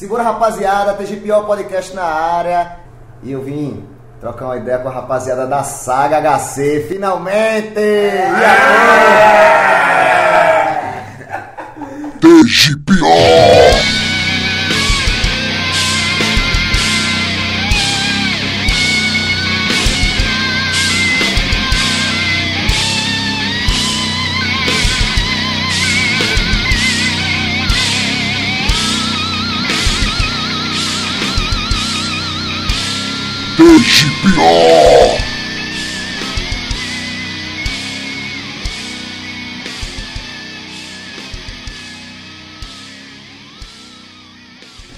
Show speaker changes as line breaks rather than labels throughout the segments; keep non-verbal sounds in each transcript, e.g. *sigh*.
Segura rapaziada, TGPO Podcast na área. E eu vim trocar uma ideia com a rapaziada da Saga HC, finalmente! E
TGPO! TGPO!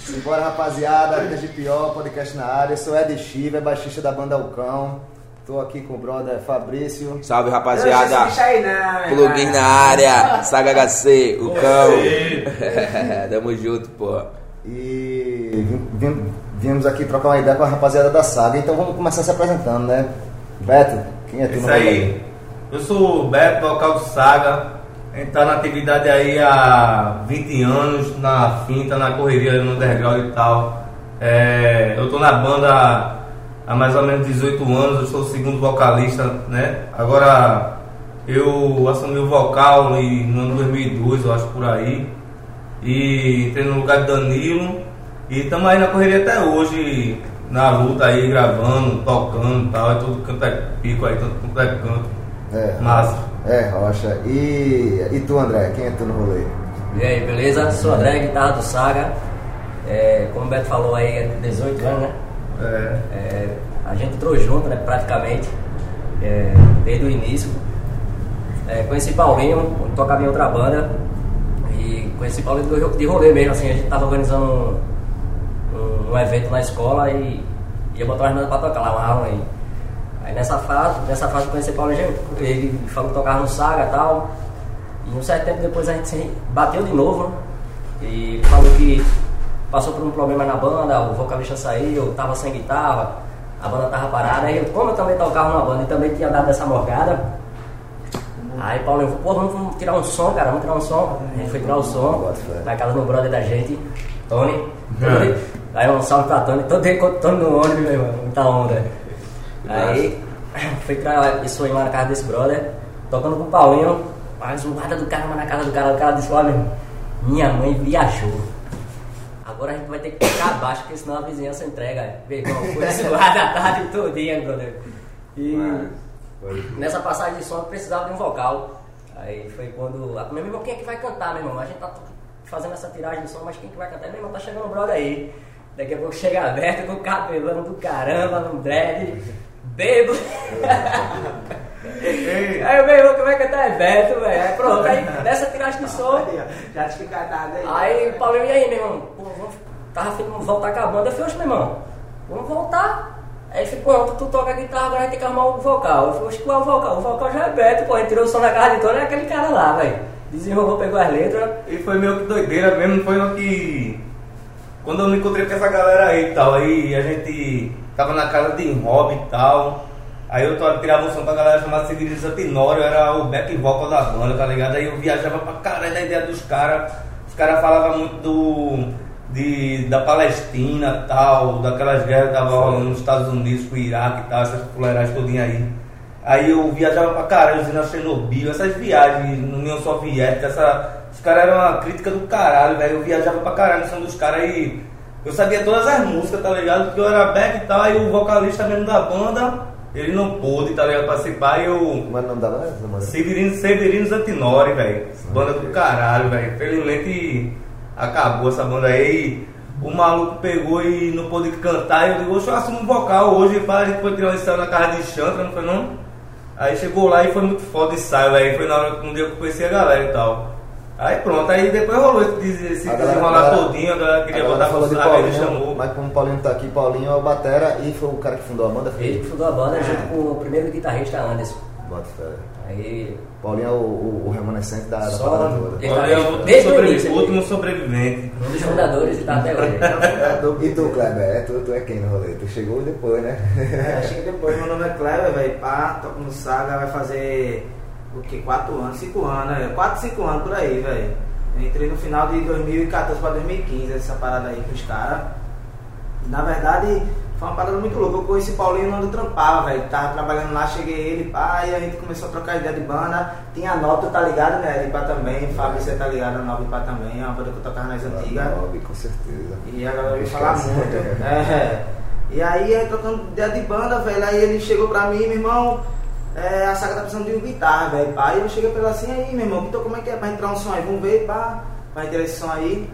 Simbora rapaziada, TGPO, podcast na área. Eu sou Ed Chiva, é baixista da banda Alcão. Tô aqui com o brother Fabrício.
Salve
Não
rapaziada,
deixa bicho aí não, meu
plugin na área, Saga HC, o cão. *laughs* Tamo junto, pô.
E vim- vim- viemos aqui trocar uma ideia com a rapaziada da Saga. Então vamos começar se apresentando, né? Beto, quem é tu
Isso aí. Eu sou o Beto, vocal do Saga. A gente tá na atividade aí há 20 anos, na finta, na correria, no underground e tal. É, eu tô na banda há mais ou menos 18 anos, eu sou o segundo vocalista, né? Agora eu assumi o vocal no ano 2002, eu acho por aí. E entrei no lugar de Danilo. E estamos aí na correria até hoje, na luta aí, gravando, tocando e tal. É tudo canto é pico aí, todo canto é canto.
É,
Massa.
É, Rocha. E, e tu, André, quem é tu no rolê?
E aí, beleza? Sou André, guitarra do Saga. É, como o Beto falou aí, é 18 anos, né?
É.
É, a gente entrou junto, né, praticamente, é, desde o início. É, conheci Paulinho, tocava em outra banda. E conheci Paulinho do- de rolê mesmo, assim, a gente tava organizando um, um- evento na escola e ia botar umas bandas pra tocar lá, uma aula aí. Aí nessa fase, nessa fase eu conheci Paulinho, ele falou que tocava no Saga e tal. E um certo tempo depois a gente se bateu de novo, né? E falou que passou por um problema na banda, o vocalista saiu, tava sem guitarra, a banda tava parada. Aí, eu, como eu também tocava na banda e também tinha dado essa morgada, aí Paulinho falou, pô, vamos, tirar um som, cara, vamos tirar um som. A gente foi tirar o som na casa do brother da gente, Tony. *laughs* Tony. Aí um salve pra Tony, todo Tony no ônibus, meu irmão, muita onda. Aí *coughs* fui tirar isso aí lá na casa desse brother, tocando com o Paulinho, a zoada do cara, mas na casa do cara, o cara disse, olha, minha mãe viajou. Agora a gente vai ter que ficar abaixo, porque senão a vizinhança entrega. Meu irmão, foi *laughs* zoada a tarde todinha, brother. E nessa passagem de som eu precisava de um vocal. Aí foi quando. a- Meu irmão, quem é que vai cantar, meu irmão? A gente tá fazendo essa tiragem de som, mas quem que vai cantar? Meu irmão, tá chegando o brother aí. Daqui a pouco chega aberto com o cabelão do caramba, no dread, bebo. aí o meu irmão que vai cantar é Beto, velho. Aí pronto, aí *laughs* nessa tiragem de som.
Já te fica dado aí.
Aí o Paulinho, e aí, meu irmão? Pô, vamos, tava afim de voltar com a banda. Eu falei, oxe, meu irmão, vamos voltar. Aí ele falou, pronto, tu toca guitarra, agora a gente tem que arrumar o vocal. Eu falei, qual é o vocal? O vocal já é Beto, pô, a gente tirou o som na casa de todo, é aquele cara lá, velho. Desenrolou, pegou as letras.
E foi meio que doideira mesmo, foi no que. Quando eu me encontrei com essa galera aí e tal, aí a gente tava na casa de hobby e tal. Aí eu tirava um som com a galera chamada Severino Tenório, era o back vocal da banda, tá ligado? Aí eu viajava pra caralho da ideia dos caras. Os caras falavam muito do. De, da Palestina tal, daquelas guerras que estavam rolando nos Estados Unidos com o Iraque e tal, essas fuleiragens todinha aí. Aí eu viajava pra caralho, usina Chernobyl, essas viagens na União Soviética, essa, os caras eram uma crítica do caralho, velho. Eu viajava pra caralho no som dos caras e eu sabia todas as músicas, tá ligado? Porque eu era back e tal, aí o vocalista mesmo da banda, ele não pôde, tá ligado, participar e eu.
Como o nome da banda? Mano?
Severino, Severino Zantinori, velho. Banda do caralho, velho. Felizmente acabou essa banda aí. O maluco pegou e não pôde cantar. E eu digo, eu assumo um vocal hoje. Pá, a gente foi tirar um ensaio na casa de Chantra, não foi não? Aí chegou lá e foi muito foda o ensaio, velho. Foi na hora que um dia eu conheci a galera e tal. Aí pronto, aí depois rolou esse, desenrolar todinho, a galera queria
A galera
botar
falou de Paulinho,
chamou.
mas como o Paulinho tá aqui, Paulinho é o Batera e foi o cara que fundou a banda. foi
Ele que fundou a banda junto com o primeiro guitarrista Anderson.
Bota fé.
Aí.
Paulinho é o, o, o remanescente da, da parada toda.
Ele tá
é o
desde o início,
último sobrevivente.
Um dos fundadores e tá até hoje.
E tu, *laughs* Kleber, é, tu, tu é quem no rolê? Tu chegou depois, né?
É, cheguei depois, *laughs* meu nome é Cleber, velho. Pá, toco no Saga, vai fazer o que? 4 anos, 5 anos, né? 4, 5 anos por aí, velho. Eu entrei no final de 2014 para 2015, essa parada aí com os caras. Na verdade, foi uma parada muito louca. Eu conheci Paulinho quando eu trampava, velho. Tava trabalhando lá, cheguei ele, pá, e a gente começou a trocar ideia de banda. Tinha a Nota, tá ligado, né? De pá também. Fábio, você tá ligado, a Nova pá também. É uma banda que eu tocava nas antigas.
Nove, com certeza.
E a galera ia falar muito. *laughs* É. E aí, aí trocando ideia de banda, velho. Aí ele chegou pra mim, meu irmão. É, a saga tá precisando de uma guitarra, velho. Pá. Aí eu cheguei pra ele assim, aí, meu irmão, então como é que é pra entrar um som aí? Vamos ver, pá. Vai entrar esse som aí.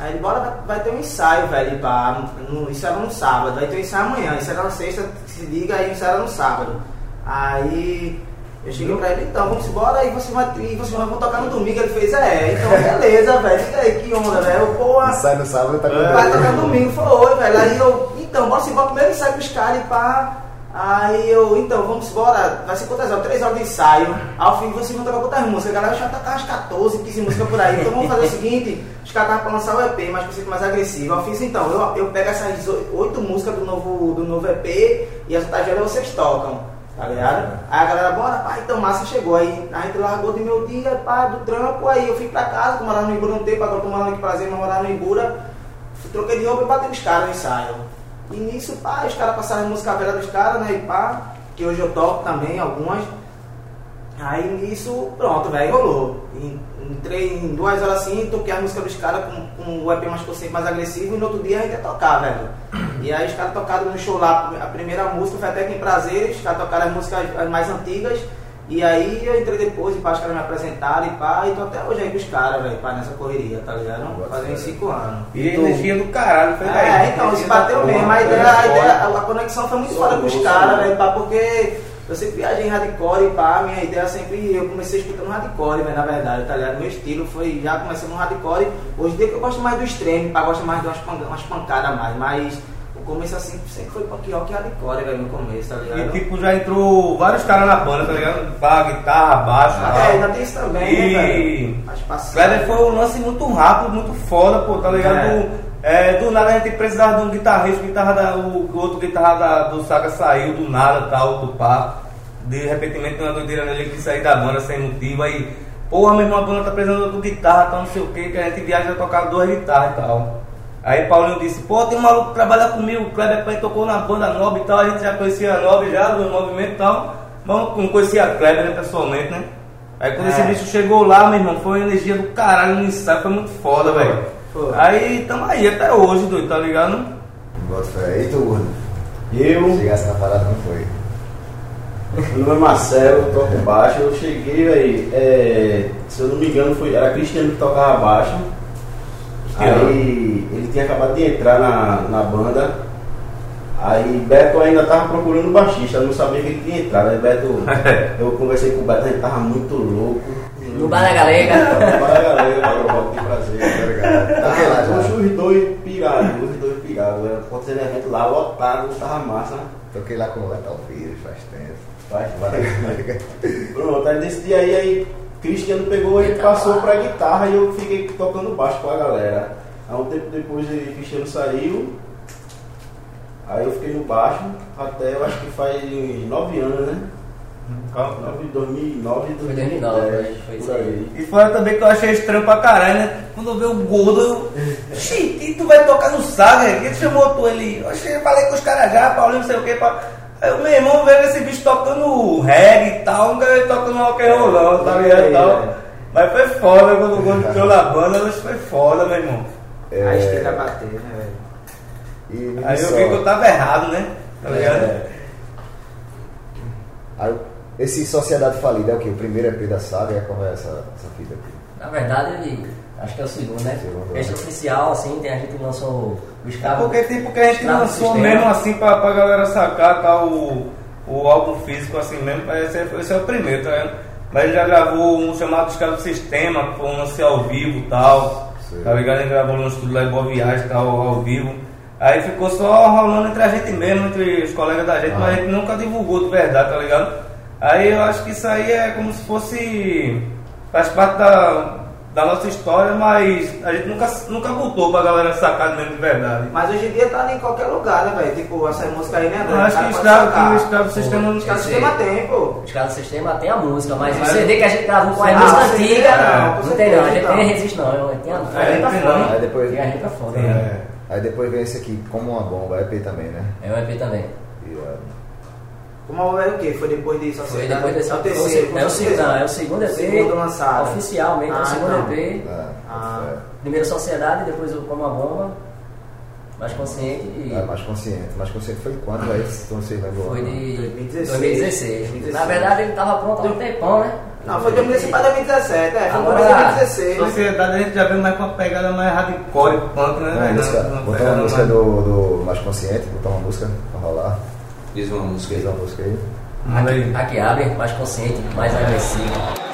Aí ele, bora, vai- vai ter um ensaio, velho, pá. No, no- isso era no sábado. Aí tem um ensaio amanhã. Isso era na sexta, se liga, aí o ensaio era no sábado. Aí. Eu cheguei pra ele, então, vamos embora e você vai, e você vai vamos tocar no domingo. Ele fez, é, então *laughs* beleza, velho. Fica aí, que onda, velho. Eu, Porra,
Sai no sábado, tá com
Vai tocar domingo, foi, velho. Aí eu, então, bora embora. Primeiro ensaio com os caras e pá. Aí eu, então, vamos embora. Vai ser quantas horas? Três horas de ensaio. Ao fim vocês vão tocar quantas músicas? A galera já tocar umas 14, 15 músicas por aí. Então vamos fazer o *laughs* seguinte: os caras estavam pra lançar o EP, mas precisa mais agressivo. Eu fiz então, eu, eu pego essas oito músicas do novo, do novo EP e as outras vocês tocam. Tá ligado? Aí a galera, bora, pá, então massa chegou. Aí a gente largou de meu dia, pá, do trampo. Aí eu fui pra casa, tô morando no Ibura um tempo, agora tô morando aqui prazer, mas morar no Ibura. Troquei de roupa e bati nos caras no ensaio. E nisso, pá, os caras passaram a música velha dos caras, né? E pá, que hoje eu toco também, algumas. Aí nisso, pronto, velho, rolou. En- Entrei em duas horas assim, toquei a música dos caras com, com o EP mais consciente, mais agressivo, e no outro dia a gente tocar, velho. E aí os caras tocaram no show lá, a primeira música foi até aqui em Prazeres, os caras tocaram as músicas as mais antigas, e aí eu entrei depois, e pá, os caras me apresentaram, e pá, e tô até hoje aí com os caras, velho, pá, nessa correria, tá ligado? Fazem cinco anos.
E a energia do caralho, foi daí.
É, então, se bateu mesmo. A ideia, a, ideia, a conexão foi muito foda com os caras, velho, pá, porque eu sempre viajei em hardcore e pá, minha ideia sempre, eu comecei escutando hardcore, velho, na verdade, tá ligado? Meu estilo foi, já comecei no hardcore, hoje em dia que eu gosto mais do extremo, pá, gosto mais de umas, pan- umas pancadas a mais, mas começo assim sempre foi punk rock e hardcore, velho, no começo, tá
E
ligado?
tipo, já entrou vários caras na banda, tá ligado? Pá, guitarra, baixo e
É,
tal.
ainda tem isso também,
E-
né, velho?
Kleber foi um lance muito rápido, muito foda, pô, tá ligado? É, do nada a gente precisava de um guitarrista, guitarra da, o, o outro guitarra da, do Saga saiu do nada, tal, do pá. De repente tem uma doideira nele que sair da banda sem motivo, aí, porra, meu irmão, a banda tá precisando de guitarra, tal, não sei o que, que a gente viaja a tocar duas guitarras e tal. Aí Paulinho disse, pô, tem um maluco que trabalha comigo, o Kleber pai tocou na banda Nob e tal, a gente já conhecia a Nob já, do movimento e tal. Mas não conhecia a Kleber né, pessoalmente, né? Aí quando
É.
esse bicho chegou lá, meu irmão, foi uma energia do caralho no ensaio, foi muito foda, velho. Aí tamo aí até hoje, doido, tá ligado?
Bota fé. E tu, Gordo?
Eu,
Chegasse na parada, não foi?
meu nome é Marcelo, toco baixo. Eu cheguei, aí, é, se eu não me engano, foi, era Cristiano que tocava baixo. Aí ele tinha acabado de entrar na, na banda. Aí Beto ainda tava procurando baixista, eu não sabia que ele tinha entrado. Aí Beto, *laughs* eu conversei com o Beto, ele tava muito louco.
No bar da galega.
Para a galera, para o de prazer.
Obrigado. Toquei lá já.
Os dois pirados, os dois pirados. Aconteceu um evento lá, lotado, tava massa.
Toquei lá com o Letal Pires faz tempo.
Vai, vai. Pronto, aí desse dia aí, aí Cristiano pegou e passou pra guitarra e eu fiquei tocando baixo com a galera. Aí um tempo depois ele, Cristiano saiu, aí eu fiquei no baixo até eu acho que faz uns nove anos, né? Nove- 2009,
Foi 2009,
2010,
foi- foi
por
isso aí.
E fora também que eu achei estranho pra caralho, né? Quando eu vi o gordo, eu. Xi, e tu vai tocar no Saga? Quem chamou tu ali? Oxi, eu falei com os caras já, Paulinho, não sei o que. Pá. Aí o meu irmão veio esse bicho tocando reggae e tal, nunca ele tocando rock and roll, não, tá ligado? e tal. Mas foi foda quando o gordo entrou na banda, mas foi foda, meu irmão.
A esteira bater, né, velho?
E
Aí eu vi que eu tava errado, né? Tá ligado?
É. Aí, esse Sociedade Falida é o quê? O primeiro EP da saga? É qual é essa, essa fita aqui?
Na verdade, acho que é o segundo, né?
Segundo,
Esse
né?
oficial, assim, tem a gente que lançou o
É
escravo.
porque tipo que a gente lançou mesmo assim pra, pra galera sacar tá, o, o álbum físico assim mesmo, esse é, esse é o primeiro, tá vendo? Mas ele já gravou um chamado Escravo do Sistema, que foi um lance ao vivo e tal. Tá ligado? Ele gravou no estúdio lá em Boa Viagem tal, ao vivo. Aí ficou só rolando entre a gente mesmo, entre os colegas da gente,
Ah.
mas a gente nunca divulgou de verdade, tá ligado? Aí eu acho que isso aí é como se fosse. faz parte da, da nossa história, mas a gente nunca, nunca botou pra galera sacar mesmo de verdade.
Mas hoje em dia tá ali em qualquer lugar, né, velho? Tipo, essa música aí, né,
acho
O
que o escravo, o escravo do sistema não
Os caras do sistema tem, pô.
Os caras do sistema tem a música, mas o
Mas-
CD que a gente gravou com a
Ah,
música antiga,
não,
não, tem não. A gente
não.
nem resiste não. eu- Tem a, a
É,
tá
tem.
Aí depois-
E a gente tá foda.
É.
né?
Aí depois vem esse aqui, como uma bomba, EP também, né?
É um EP também.
Como é o quê? Foi depois de
Foi
Sociedade?
depois desse
É o terceiro,
é o
certeza.
segundo, não, é o segundo EP.
Segundo lançado.
Oficialmente, é
Ah,
o segundo
então.
EP.
Ah,
Ah.
é.
Primeiro Sociedade, depois o Como a Bomba. Mais consciente e.
É, mais consciente. Mais consciente foi quando aí, se vocês lembram?
Foi de
2016.
2016.
2016.
Na verdade ele tava pronto há um tempão, né?
Não, foi 2016 para 2017, é. Foi
Agora-
Agora, 2016, né?
Sociedade a gente já veio mais com uma pegada mais hardcore, punk, né? Não,
música, botar uma música
mais-
do, do Mais Consciente, botar uma música pra rolar.
Diz uma música aí.
uma música aí.
Aí.
Aqui abre, mais consciente, mais agressivo.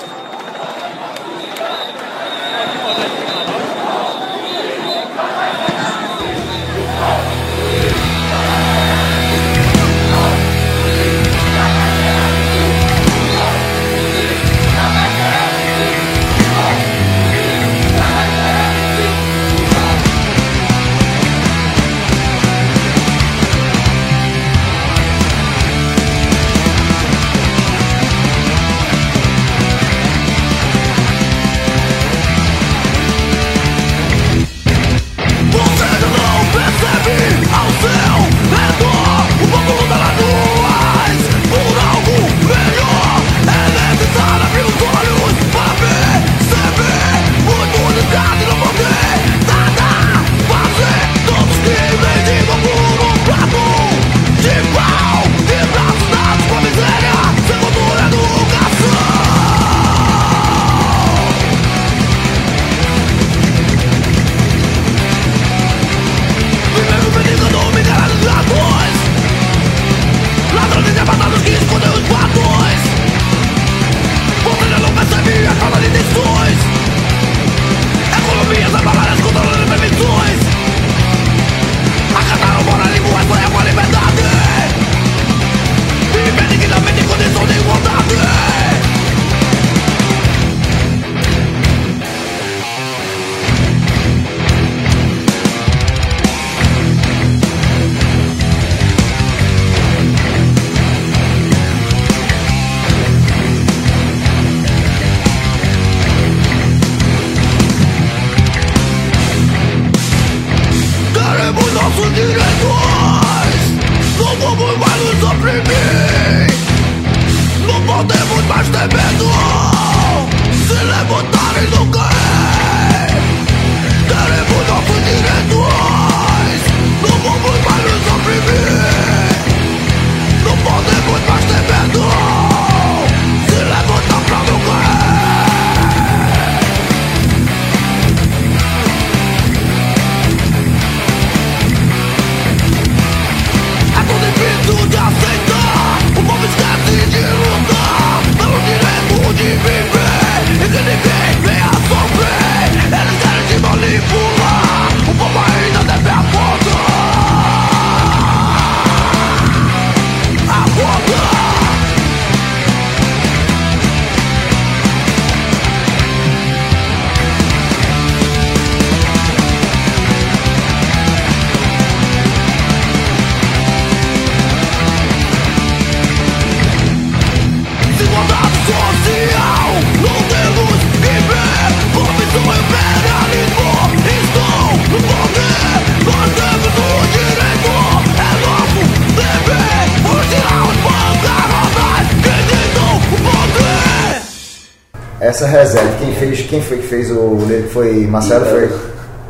Essa
reset, quem fez, quem foi que fez o lyric? Foi Marcelo? Foi?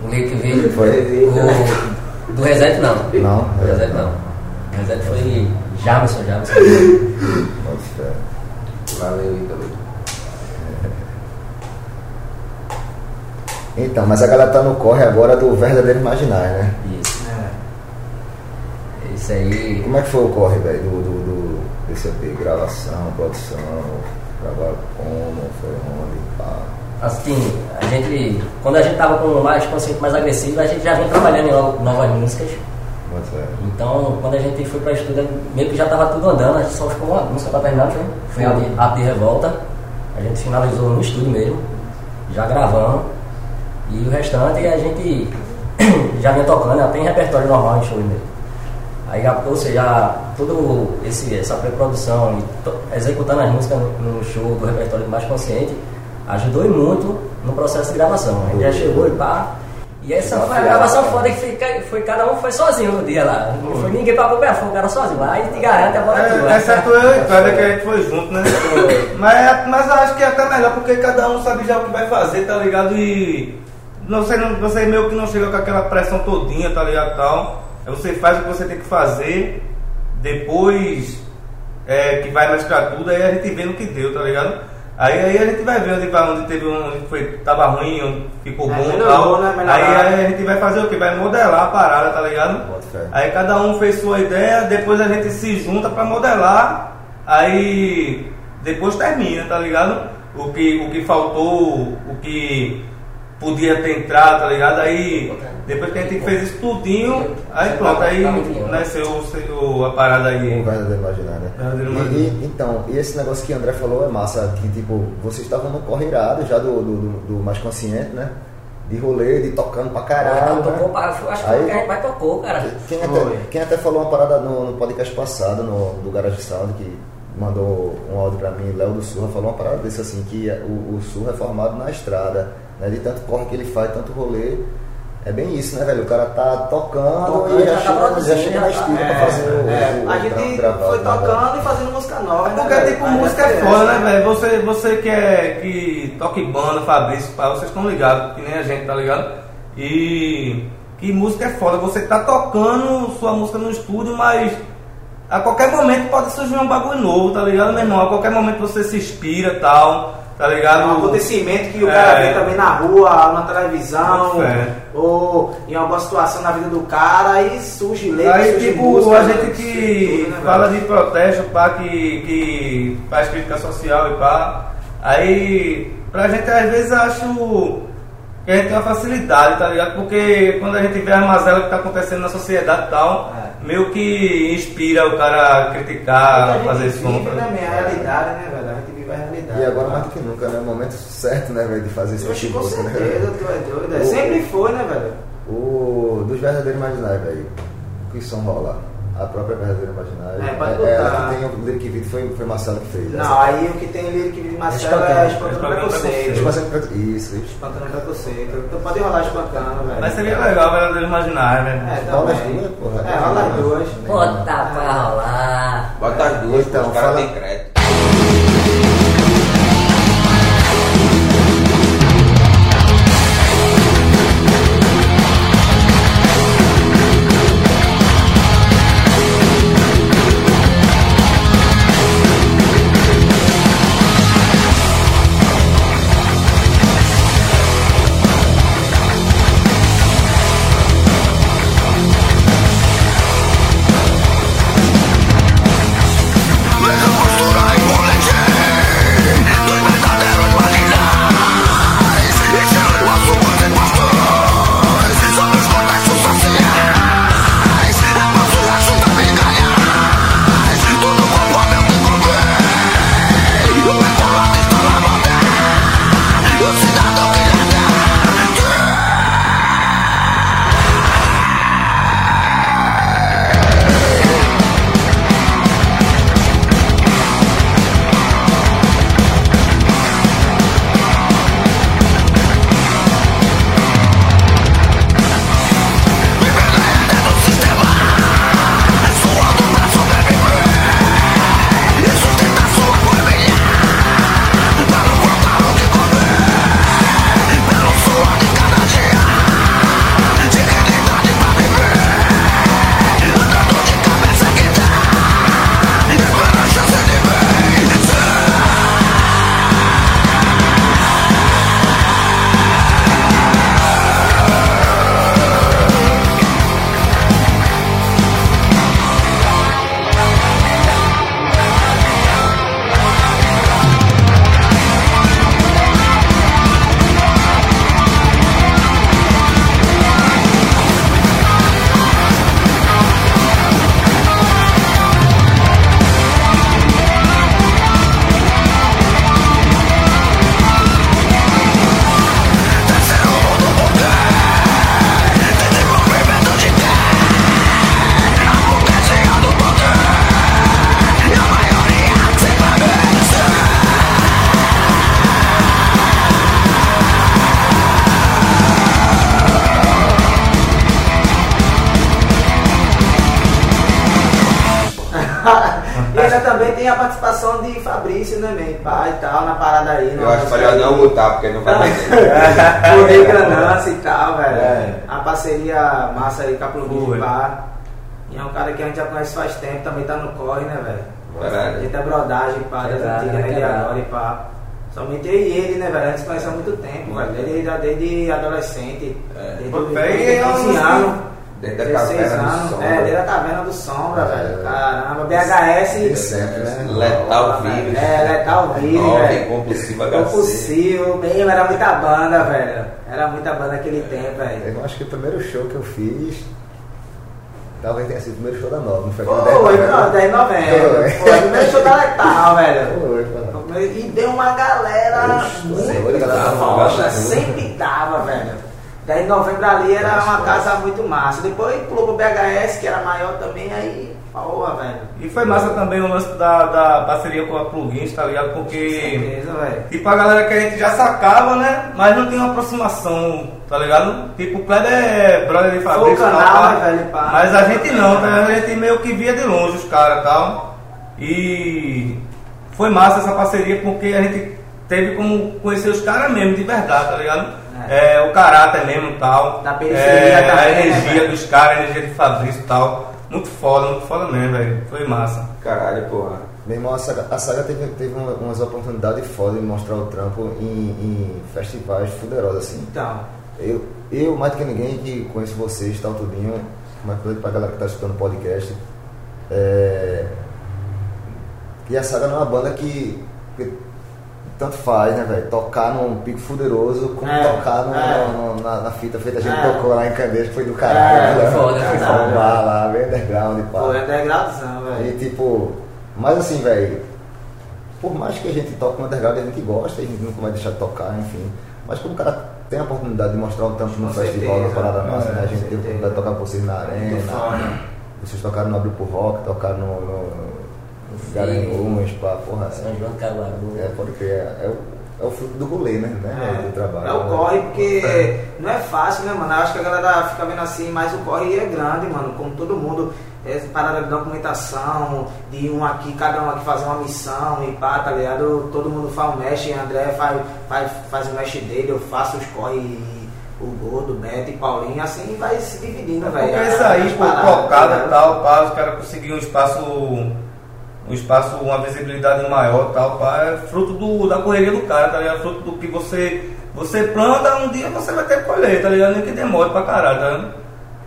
O Link veio.
Foi?
O, do Reset não.
Não?
Do Reset não. O Reset foi.
Bota fé.
Valeu, Ítalo.
Então, mas a galera tá no corre agora do verdadeiro imaginário, né?
Isso. Isso aí.
Como é que foi o corre, velho, do, do, do, desse EP? Gravação, produção, gravar como, foi.
Assim, a gente. Quando a gente tava com mais consciente, mais agressivo, a gente já vinha trabalhando em no- novas músicas.
Fé.
Então, quando a gente foi pra estúdio, meio que já tava tudo andando, a gente só ficou uma música pra terminar, foi? Foi a de, a de Revolta. A gente finalizou no estúdio mesmo.
já gravando. E o restante a gente *coughs* já vinha tocando, já tem repertório normal em show mesmo. Aí, ou seja, esse, essa pré-produção e executando as músicas no, no show do repertório mais consciente ajudou e muito no processo de gravação. A gente já chegou e pá. E essa foi a gravação foda que foi, foi cada um foi sozinho no dia lá. Não foi ninguém pra acompanhar, foi o cara sozinho. E te garante a bola tua.
É, exceto eu e Pedro que a gente foi junto, né? mas, mas eu acho que é até melhor porque cada um sabe já o que vai fazer, tá ligado? E você, não, você meio que não chega com aquela pressão todinha, tá ligado? Tal. Aí você faz o que você tem que fazer, depois é, que vai mais pra tudo, aí a gente vê no que deu, tá ligado? Aí, aí a gente vai ver onde, vai, onde teve um, onde foi, tava ruim, onde ficou
É,
bom e
melhorou,
tal.
né?
Aí, aí a gente vai fazer o que? Vai modelar a parada, tá ligado? Aí cada um fez sua ideia, depois a gente se junta pra modelar, aí depois termina, tá ligado? O que, o que faltou, o que podia ter entrado, tá ligado? Aí depois que a gente fez isso tudinho, aí pronto, aí nasceu o- o- a parada aí.
Um verdadeiro imaginário. E- e- então, e esse negócio que o André falou é massa, que tipo, vocês estavam no corre irado já do, do, do- do mais consciente, né? De rolê, de tocando pra caralho.
Ah, tocou,
né?
pra- acho que
Aí-
o mais tocou, cara.
Quem até, quem até falou uma parada no, no podcast passado, no, do Garage Sound, que mandou um áudio pra mim, Léo do Surra, falou uma parada desse assim, que o, o Surra é formado na estrada, né? De tanto corre que ele faz, tanto rolê. É bem isso, né, velho? O cara tá tocando,
Tocando,
e já,
tá
já
produzindo,
chega na
tá-
pra
É,
fazer o,
é,
o,
a gente foi
né,
tocando e fazendo música nova. né,
Porque
velho?
tipo,
Aí
música é
essa
foda, né, velho? Você, você que é que toca em banda, Fabrício, pá, vocês estão ligados, que nem a gente, tá ligado? E que música é foda, você tá tocando sua música no estúdio, mas a qualquer momento pode surgir um bagulho novo, tá ligado, meu irmão? A qualquer momento você se inspira e tal, tá
É
ligado?
um acontecimento que o
É.
cara vê também na rua, na televisão,
É.
ou em alguma situação na vida do cara, aí surge letra,
Aí, tipo,
música,
a gente que
tudo, né,
fala de protesto, pá, que, que faz crítica social e pá, aí, pra gente às vezes acho que a gente tem uma facilidade, tá ligado? Porque quando a gente vê a mazela que tá acontecendo na sociedade e tal,
É.
meio que inspira o cara a criticar,
a
fazer
gente
som.
vive, né,
ligado?
minha realidade, né, velho? A gente vive a realidade.
E agora mais do que nunca, né? O momento certo, né, velho, de fazer esse tipo
com
de música,
certeza,
né?
tu é doido. é.
O-
Sempre foi, né, velho?
O dos verdadeiros imaginários, velho. Que som rola? A própria verdadeira imaginária.
É, pode
é, ela
botar.
que tem o lyric video foi, foi Marcelo que fez.
Não, aí o que tem lírico de Marcelo é
Espantando.
espantando
Espantando
preconceito.
preconceito.
Isso, isso.
Espantando preconceito. Então pode rolar espantando, velho.
Mas seria legal, verdadeiro imaginário,
É,
né?
Rola as duas, porra.
É, rola as duas.
Bota pra rolar.
Bota as duas,
Então,
então, os caras
fala-
têm crédito.
Tem a participação de Fabrício, né, man? Pai e tal, na parada aí.
Eu acho melhor não botar, porque não vai ter. *laughs*
Poder Ganância e tal, velho.
É.
A parceria massa aí com a Pá. E é um cara que a gente já conhece faz tempo, também tá no corre, né, velho? A
Caralho.
gente é brodagem, pá, das
Quebrada,
antigas, né, de agora e pá. Somente eu e ele, né, velho? A gente se conhece há muito tempo, velho. Desde, já desde adolescente. Desde
é um
15 anos.
Desde a
16
caverna do
anos.
sombra.
É, desde a caverna do sombra,
É.
velho. Caramba, BHS.
sempre, né?
Letal vírus.
É, letal vírus, velho.
compulsiva HC.
Compulsivo, mesmo, era muita banda, velho. Era muita banda naquele tempo, velho.
Eu acho que o primeiro show que eu fiz. Talvez tenha sido o primeiro show da Nova, não foi
Foi,
aquele 10 de
não, 10 de novembro.
Foi.
O primeiro show da Letal, velho.
Foi, foi.
E deu uma galera
Oxe,
muito
galera tava
sempre dava, velho. 10 de novembro ali era uma casa muito massa. Depois pulou pro BHS, que era maior também, aí, porra, velho.
E foi massa também o lance da, da parceria com a Plugins, tá ligado? Porque.
certeza, velho.
Tipo, a galera que a gente já sacava, né? Mas não tinha uma aproximação, tá ligado? Tipo, o Kleber é brother de Fabrício
canal,
pá.
né, velho, pá.
Mas a gente não, tá ligado? A gente meio que via de longe os caras e tal. E foi massa essa parceria porque a gente teve como conhecer os caras mesmo, de verdade, tá ligado? É, o caráter mesmo e tal.
Da periferia
É, A
né,
energia
velho?
dos caras, a energia de Fabrício e tal. Muito foda, muito foda mesmo, velho. Foi massa.
Caralho, porra.
Meu irmão, a saga, a saga teve, teve uma- umas oportunidades fodas de mostrar o trampo em, em festivais fuderosos, assim.
Então,
Eu, eu, mais do que ninguém que conheço vocês, tal, tudinho, mas pra pra galera que tá escutando o podcast, é... E a Saga não é uma banda que, que tanto faz, né, velho? Tocar num pico fuderoso, como
É,
tocar no-
é.
no- na, na fita feita. A gente
É.
tocou lá em que foi do caralho.
É,
né?
foi foda, foi
Foi
foda.
lá, lá, bem underground, pá.
foi undergroundzão, velho.
E tipo, mas assim, velho, por mais que a gente toque no underground, a gente gosta, a gente nunca vai deixar de tocar, enfim. Mas quando o cara tem a oportunidade de mostrar um tampo no festival, na parada
é,
nossa, né? A gente teve a oportunidade de tocar com vocês na arena. Vocês tocaram no Abril pro Rock, tocaram no, no, no. Garanhuns, pá, porra.
São João Caruaru.
É, crer, é, é o, é o fruto do rolê, né? né? do trabalho.
É o corre, porque não é fácil, né, mano? Eu acho que a galera fica vendo assim, mas o corre é grande, mano. Como todo mundo, essa parada de documentação, de um aqui, cada um aqui fazer uma missão e pá, tá ligado? Todo mundo faz o mexe, André faz, faz, faz o mexe dele, eu faço os corre, o Gordo, o Beto e Paulinho, assim vai se dividindo, velho.
Porque isso aí, pô,
paradas, tá
e tal, pá, os caras conseguiram um espaço, um espaço, uma visibilidade maior tal, pá, é fruto do, da correria do cara, tá ligado? Fruto do que você, você planta, um dia você vai ter que colher, tá ligado? Nem que demore pra caralho, tá ligado?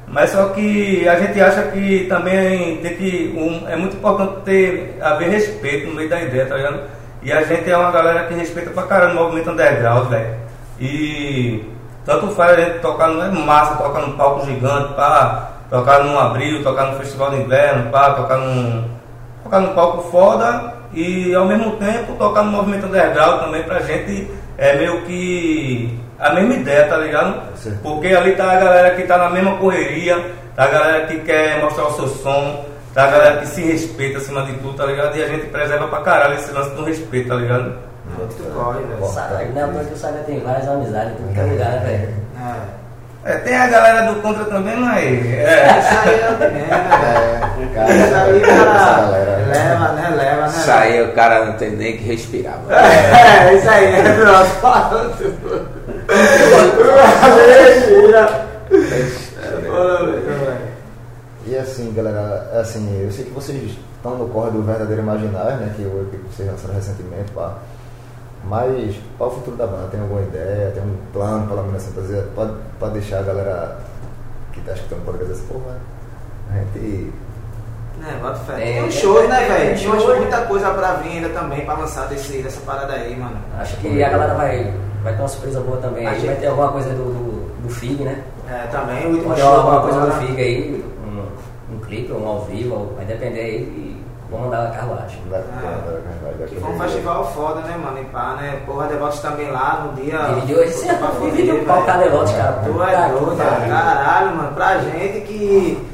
Mas só que a gente acha que também tem que. um- é muito importante ter, haver respeito no meio da ideia, tá ligado? E a gente é uma galera que respeita pra caralho o movimento underground, velho. E tanto faz a gente tocar no é massa, tocar num palco gigante, pá, tocar num abril, tocar no festival de inverno, pá, tocar num. Tocar num palco foda e ao mesmo tempo tocar no movimento underground também pra gente é meio que a mesma ideia, tá ligado?
Sim.
Porque ali tá a galera que tá na mesma correria, tá a galera que quer mostrar o seu som, tá a galera que se respeita acima de tudo, tá ligado? E a gente preserva pra caralho esse lance do respeito, tá ligado?
Muito corre, velho.
Não, porque o Saga tem várias amizades em tudo que é lugar, né, velho?
É.
É, tem a galera do contra também, mas. É.
Isso aí é o né?
É, *laughs* cara,
Isso aí, cara, leva, né? Leva, né?
Isso aí o cara não tem nem que respirar, mano.
É, isso aí, é. Falando. *laughs* Mentira. Ô, velho.
E assim, galera, assim, eu sei que vocês estão no corre do verdadeiro imaginário, né? Que o EP que vocês lançaram recentemente, pá. Mas qual o futuro da banda? Tem alguma ideia? Tem um plano, pelo menos assim, dizer, pra, pra deixar a galera que tá escutando o podcast assim, porra, a gente.
Né, bota fé.
Tem,
Tem uns
tem,
shows, né,
tem,
velho?
tem
Tem
show.
muita coisa pra vir ainda também pra lançar desse, dessa parada aí, mano.
Acho que a galera vai, vai ter uma surpresa boa também.
A gente-
vai ter alguma coisa do, do, do FIG, né?
É, também, o último
Pode
show
alguma coisa do. FIG aí, um, um clipe, um ao vivo, vai depender aí e vamos mandar a carruagem.
Vai,
Ah,
vai,
Que foi um festival foda, né, mano? E pá, né? Porra, Devotos também lá no dia.
Dividiu esse dividiu o pau com a cara.
Tu é
que
doido,
pariu.
caralho, mano. Pra gente que.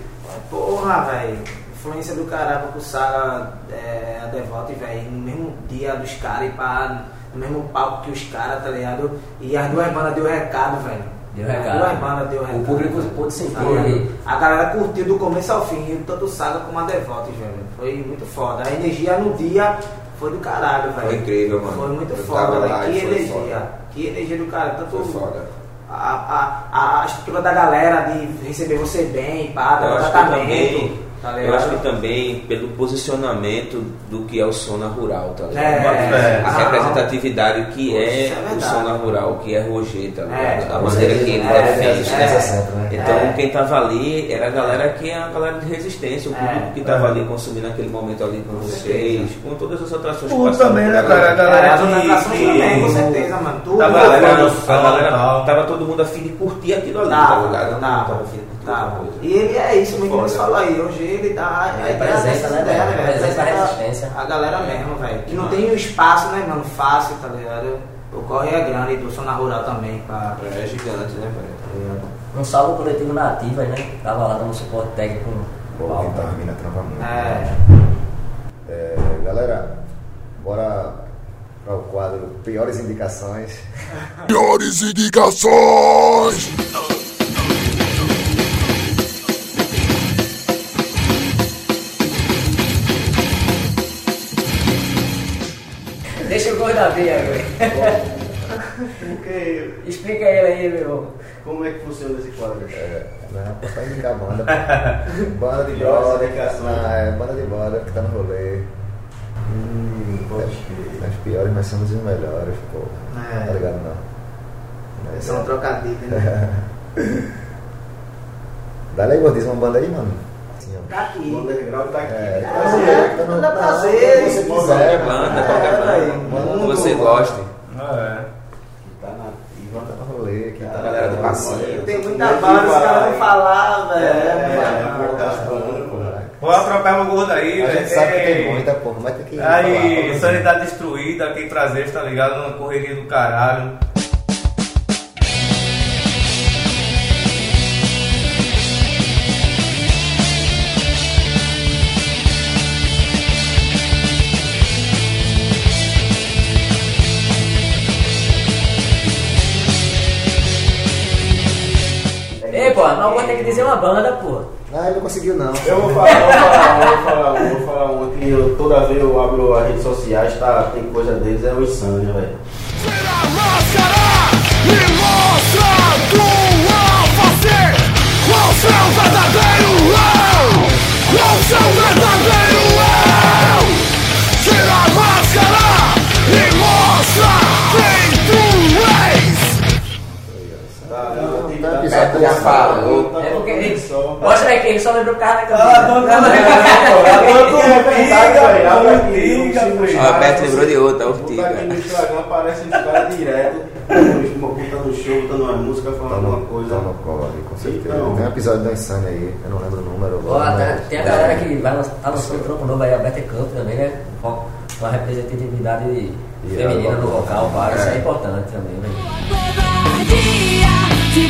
Porra, velho. Influência do caralho pro Saga, é, a Devote, velho. No mesmo dia dos caras e pá. No mesmo palco que os caras, tá ligado? E as duas bandas deu recado, velho.
Deu recado.
bandas deu recado.
O público pôde sentir.
Ligado? A galera curtiu do começo ao fim, tanto o Saga como a Devotes, velho. Foi muito foda. A energia no dia foi do caralho, velho.
Foi incrível, mano.
Foi muito
Eu
foda, velho. Que energia.
foda.
Que energia do cara. Tanto
Foi foda.
A, a, a, a estrutura da galera de receber você bem, pá, tratamento. Tá
eu acho que também pelo posicionamento do que é o Sona Rural, tá ligado?
É,
a representatividade que é,
é
o. Sona Rural, que é Roger, tá ligado?
É,
a maneira que ele
É,
defende.
é,
né?
é.
Então
É.
quem tava ali era a galera que é a galera de resistência, o
É.
público que tava ali consumindo aquele momento ali com vocês, com todas as atrações que
Tudo
passaram
também, né, cara? A
É,
galera que-
também, com certeza, mano. Tudo.
Tava, galera, tava todo mundo afim de curtir aquilo ali, tá ligado?
Tava
afim de curtir outra coisa.
E ele é isso, mesmo que você falou aí. Hoje ele dá a
Ele
ideia
representa,
dessas
né,
ideias,
velho?
velho?
Representa a
Representa
resistência.
A galera mesmo, velho. Que não tem o espaço, né, mano? Fácil, tá ligado? O corre é grande e do Zona Rural também, pá.
É gigante, né, velho?
Tá ligado?
Um salve coletivo Nativas, né? Tava lá dando suporte técnico.
Pô,
Paulo.
quem tá mina trampa muito.
É.
É, galera, bora para o quadro Piores Indicações.
Piores indicações!
Deixa o gordo abrir aí,
Porque,
Explica ele aí, meu irmão.
como é que funciona esse quadro?
É, não, vai indicar banda. banda de brother, não, é, banda de brother que tá no rolê. Hum,
Pode
é, as piores, mas somos os melhores, pô.
É.
Tá ligado não? Mas,
São
é.
trocadilhos, né?
Dá aí, diz uma banda aí, mano. Assim, ó.
Tá
O
aqui.
underground tá aqui.
É,
É,
prazer, tá no-
dá
não,
prazer.
se você quiser,
banda,
É,
qualquer banda.
manda
Que você goste.
É.
Que tá nativa.
Tá no rolê, que
A
tá
galera do passeio.
Tem muita banda, os caras vão falar, velho.
É, tá falando, pô.
Vou atropar o gordo aí,
A
velho.
gente sabe que tem muita, porra, mas tem que
Aí,
falar.
sanidade destruída, aqui em prazer, tá ligado? Uma correria do caralho.
Ei, pô, mas eu vou ter que dizer uma banda, pô.
Ah, ele não conseguiu não.
Eu vou falar, eu vou falar, um, eu vou falar, um, eu vou falar um que eu, toda vez eu abro as redes sociais, tá, tem coisa deles, é o Insânia, velho. Tá
tá-
tá-
já
tá- tá- tá-
É porque ele.
só-
Mostra aí que ele só lembrou o cara da
Ah,
camisa.
tô
É verdade, velho, abre aqui,
Ortiga,
o
o
Você
lembrou de outra, Ortiga.
aqui no Instagram, aparece esse cara direto, botando show, botando uma música,
Tá
falando alguma coisa.
tá no colo ali, com certeza.
Então.
Tem um episódio da Insane aí, eu não lembro o número
tá- tem a galera que vai lançar, tá lançando um trampo novo aí, a Better Camp também, né? Com com a representatividade feminina no vocal, pá, isso é importante também, né?
covardia te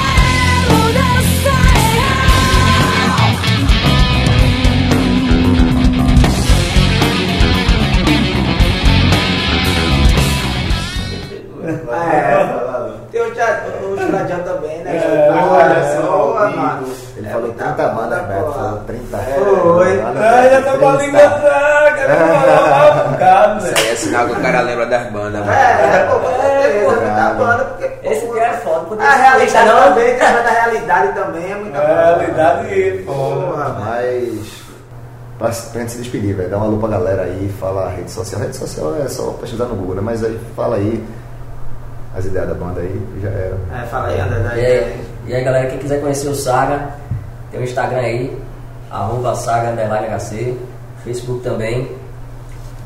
pra, pra gente se despedir, velho, dá uma lupa pra galera aí, fala a rede social. A rede social é só pesquisar no Google, né? Mas aí fala aí as ideias da banda aí, já era.
É, fala aí, André,
E
daí.
aí, e aí, galera, quem quiser conhecer o Saga, tem o Instagram aí, arroba Saga HC, Facebook também.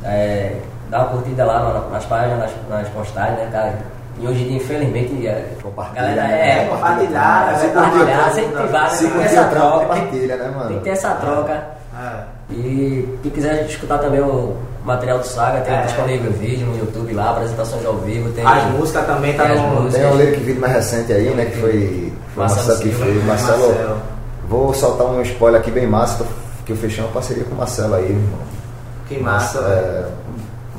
É, dá uma curtida lá na- nas páginas, nas, nas postagens, né, cara? E hoje em dia, infelizmente, é,
Compartilha,
galera,
né?
é,
Compartilhar,
é, compartilhar, incentivar, né?
Se
Tem que ter
curtir
essa troca,
compartilha, né, mano?
tem que ter essa troca.
É.
E quem quiser escutar também o material do Saga, tem
É.
disponível vídeo no YouTube lá, apresentações ao vivo, tem
As músicas também tá
Tem as
no.
músicas.
Tem um lyric vídeo mais recente aí, né? Que foi, foi o
Marcelo
Marcelo que fez. Marcelo,
Marcelo.
Vou soltar um spoiler aqui bem massa, que eu fechei uma parceria com o Marcelo aí, irmão.
Que massa,
é,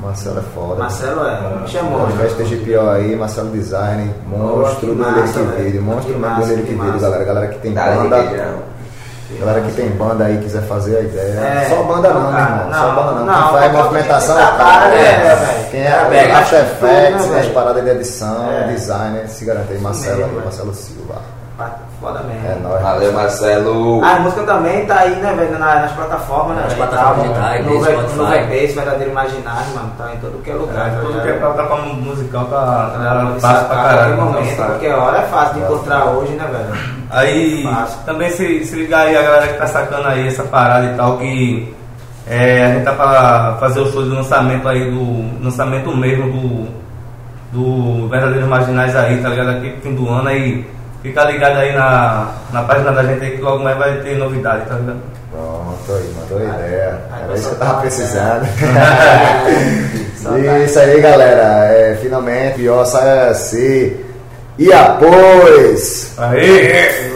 Marcelo é foda.
Marcelo é, me chamou.
Ao invés de TGPO aí, Marcelo Design, monstro
que
do Lyric. Vídeo, monstro do Lyric Vídeo, galera. Galera que tem banda. Galera que tem banda aí, quiser fazer a ideia.
É.
Só banda não, né, irmão? Só banda não.
não,
Quem faz movimentação é o cara.
trabalho,
É. Quem
É,
é After Effects,
né,
as paradas de edição,
É.
designer, se garante aí, Marcelo. Marcelo Silva.
Foda mesmo.
É nóis.
Valeu, Marcelo.
A música também tá aí, né, velho, na- nas plataformas, né?
Nas plataformas
tá,
digitais,
no, VP, Verdadeiro Imaginário, mano, tá em todo que é lugar.
É, tudo
ligado?
que é plataforma musical tá fácil
sacar
pra caralho.
momento, qualquer hora é fácil de encontrar hoje, né, velho?
Aí
Fácil.
também se, se ligar aí a galera que tá sacando aí essa parada e tal, que é, a gente tá pra fazer o show de lançamento aí do. lançamento mesmo do. do Verdadeiros Marginais aí, tá ligado? Aqui pro fim do ano aí. Fica ligado aí na, na página da gente aí que logo mais vai ter novidade, tá ligado?
Pronto aí, mandou ideia.
Aí
Era isso que eu tava
né?
precisando. *laughs* Isso aí, galera. É, finalmente, pior sai assim. E após.
Aê!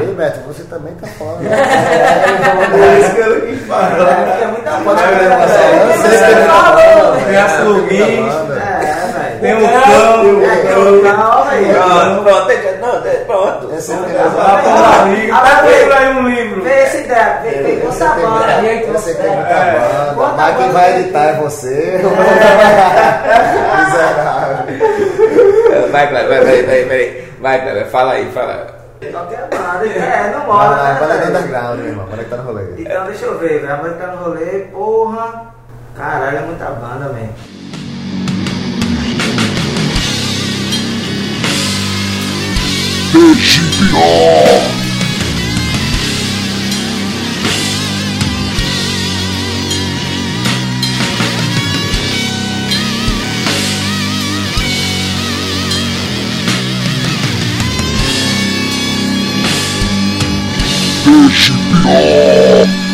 Ei, Beto, você também tá fora. *laughs*
É isso que eu quis falar.
É muita né, Você
ele
falou,
Tem
velho.
a Surmis,
É, velho.
tem o Cão,
É, tem o velho.
Pronto, pronto, tem- não, tem- pronto.
Esse é o
a
negócio.
Porra Rica,
Ah,
tá aí um livro.
Vê essa ideia,
tem muita
É.
banda,
Quanta
mas quem vai editar é você. *laughs* Miserável.
Vai, Cleber, vai, vai, vai, vai. Vai, Cleber, fala aí, fala.
Qualquer banda. É, não
Não,
mora.
não,
né,
banda é do
velho?
underground, meu irmão. Banda que tá no rolê.
Então deixa eu ver, velho. A tá no rolê, porra. Caralho, é muita banda, velho.
deixe pior. There should be all.